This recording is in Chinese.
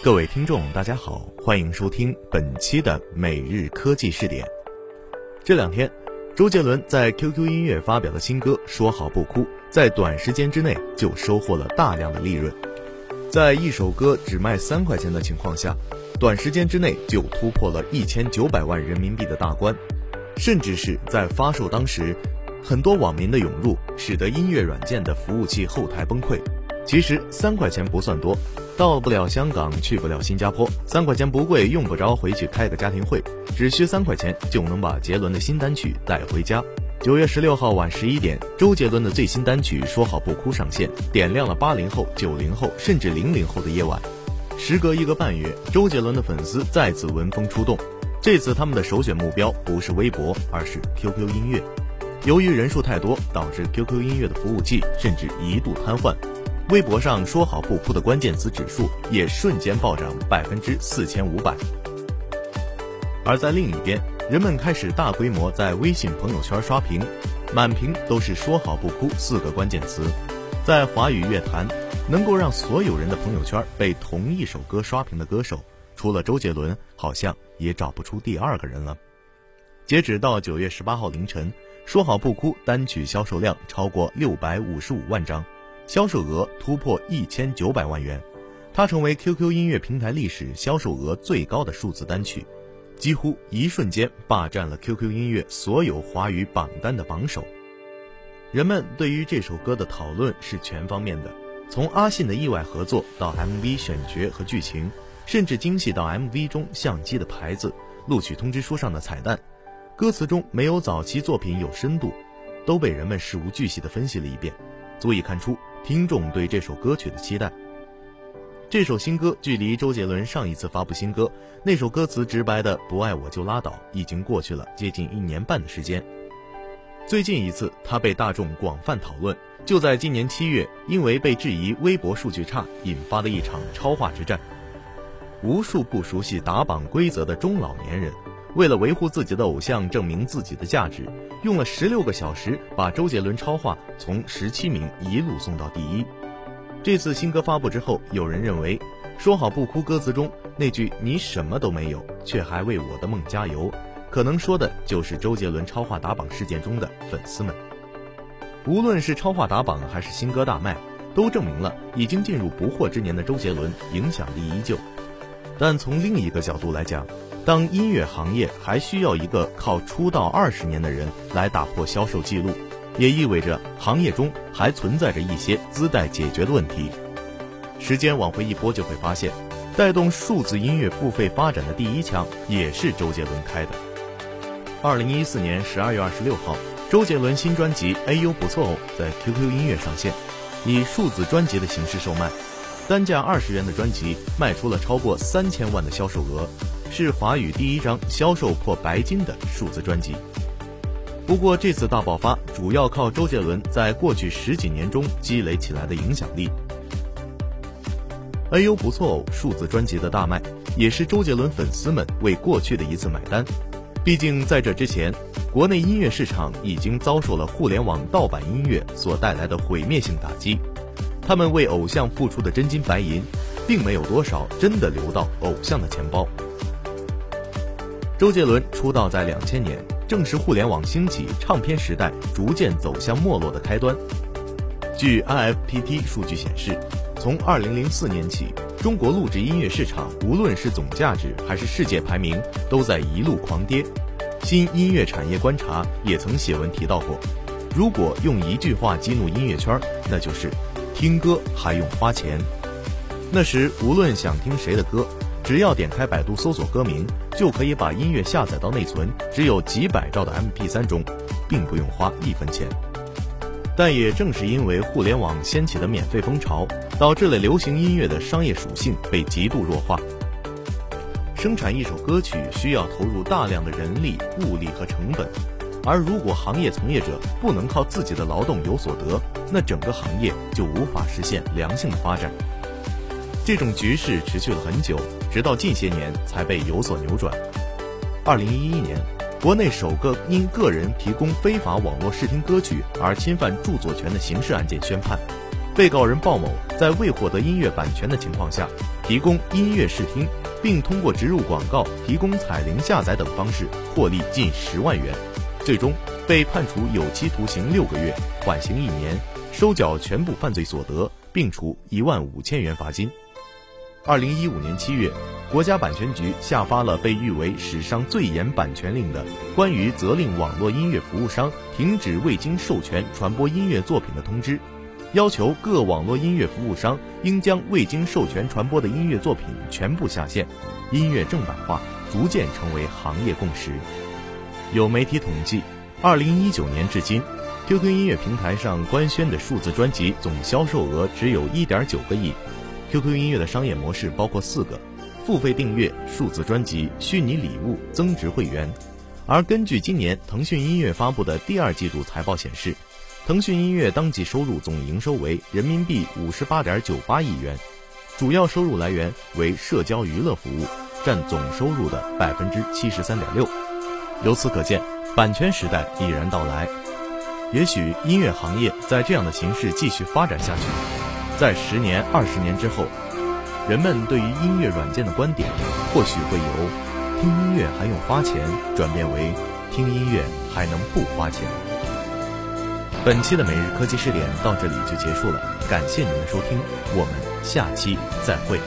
各位听众，大家好，欢迎收听本期的每日科技视点。这两天，周杰伦在 QQ 音乐发表的新歌《说好不哭》，在短时间之内就收获了大量的利润。在一首歌只卖三块钱的情况下，短时间之内就突破了一千九百万人民币的大关，甚至是在发售当时，很多网民的涌入，使得音乐软件的服务器后台崩溃。其实三块钱不算多，到不了香港，去不了新加坡，三块钱不贵，用不着回去开个家庭会，只需三块钱就能把杰伦的新单曲带回家。九月十六号晚十一点，周杰伦的最新单曲《说好不哭》上线，点亮了八零后、九零后甚至零零后的夜晚。时隔一个半月，周杰伦的粉丝再次闻风出动，这次他们的首选目标不是微博，而是 QQ 音乐。由于人数太多，导致 QQ 音乐的服务器甚至一度瘫痪。微博上说好不哭的关键词指数也瞬间暴涨百分之四千五百，而在另一边，人们开始大规模在微信朋友圈刷屏，满屏都是说好不哭四个关键词。在华语乐坛，能够让所有人的朋友圈被同一首歌刷屏的歌手，除了周杰伦，好像也找不出第二个人了。截止到九月十八号凌晨，说好不哭单曲销售量超过六百五十五万张。销售额突破一千九百万元，它成为 QQ 音乐平台历史销售额最高的数字单曲，几乎一瞬间霸占了 QQ 音乐所有华语榜单的榜首。人们对于这首歌的讨论是全方面的，从阿信的意外合作到 MV 选角和剧情，甚至精细到 MV 中相机的牌子、录取通知书上的彩蛋，歌词中没有早期作品有深度，都被人们事无巨细地分析了一遍，足以看出。听众对这首歌曲的期待。这首新歌距离周杰伦上一次发布新歌那首歌词直白的“不爱我就拉倒”已经过去了接近一年半的时间。最近一次他被大众广泛讨论，就在今年七月，因为被质疑微博数据差，引发的一场超话之战。无数不熟悉打榜规则的中老年人。为了维护自己的偶像，证明自己的价值，用了十六个小时把周杰伦超话从十七名一路送到第一。这次新歌发布之后，有人认为“说好不哭”歌词中那句“你什么都没有，却还为我的梦加油”，可能说的就是周杰伦超话打榜事件中的粉丝们。无论是超话打榜还是新歌大卖，都证明了已经进入不惑之年的周杰伦影响力依旧。但从另一个角度来讲，当音乐行业还需要一个靠出道二十年的人来打破销售记录，也意味着行业中还存在着一些资待解决的问题。时间往回一拨，就会发现，带动数字音乐付费发展的第一枪也是周杰伦开的。二零一四年十二月二十六号，周杰伦新专辑《哎呦不错哦》在 QQ 音乐上线，以数字专辑的形式售卖，单价二十元的专辑卖出了超过三千万的销售额。是华语第一张销售破白金的数字专辑。不过，这次大爆发主要靠周杰伦在过去十几年中积累起来的影响力。哎呦不错哦！数字专辑的大卖，也是周杰伦粉丝们为过去的一次买单。毕竟在这之前，国内音乐市场已经遭受了互联网盗版音乐所带来的毁灭性打击，他们为偶像付出的真金白银，并没有多少真的流到偶像的钱包。周杰伦出道在两千年，正是互联网兴起、唱片时代逐渐走向没落的开端。据 IFPT 数据显示，从二零零四年起，中国录制音乐市场无论是总价值还是世界排名，都在一路狂跌。新音乐产业观察也曾写文提到过，如果用一句话激怒音乐圈，那就是听歌还用花钱。那时无论想听谁的歌。只要点开百度搜索歌名，就可以把音乐下载到内存只有几百兆的 MP3 中，并不用花一分钱。但也正是因为互联网掀起的免费风潮，导致了流行音乐的商业属性被极度弱化。生产一首歌曲需要投入大量的人力、物力和成本，而如果行业从业者不能靠自己的劳动有所得，那整个行业就无法实现良性的发展。这种局势持续了很久。直到近些年才被有所扭转。二零一一年，国内首个因个人提供非法网络视听歌曲而侵犯著作权的刑事案件宣判，被告人鲍某在未获得音乐版权的情况下，提供音乐试听，并通过植入广告、提供彩铃下载等方式获利近十万元，最终被判处有期徒刑六个月，缓刑一年，收缴全部犯罪所得，并处一万五千元罚金。二零一五年七月，国家版权局下发了被誉为史上最严版权令的《关于责令网络音乐服务商停止未经授权传播音乐作品的通知》，要求各网络音乐服务商应将未经授权传播的音乐作品全部下线，音乐正版化逐渐成为行业共识。有媒体统计，二零一九年至今，QQ 音乐平台上官宣的数字专辑总销售额只有一点九个亿。QQ 音乐的商业模式包括四个：付费订阅、数字专辑、虚拟礼物、增值会员。而根据今年腾讯音乐发布的第二季度财报显示，腾讯音乐当季收入总营收为人民币五十八点九八亿元，主要收入来源为社交娱乐服务，占总收入的百分之七十三点六。由此可见，版权时代已然到来。也许音乐行业在这样的形势继续发展下去。在十年、二十年之后，人们对于音乐软件的观点，或许会由听音乐还用花钱，转变为听音乐还能不花钱。本期的每日科技视点到这里就结束了，感谢您的收听，我们下期再会。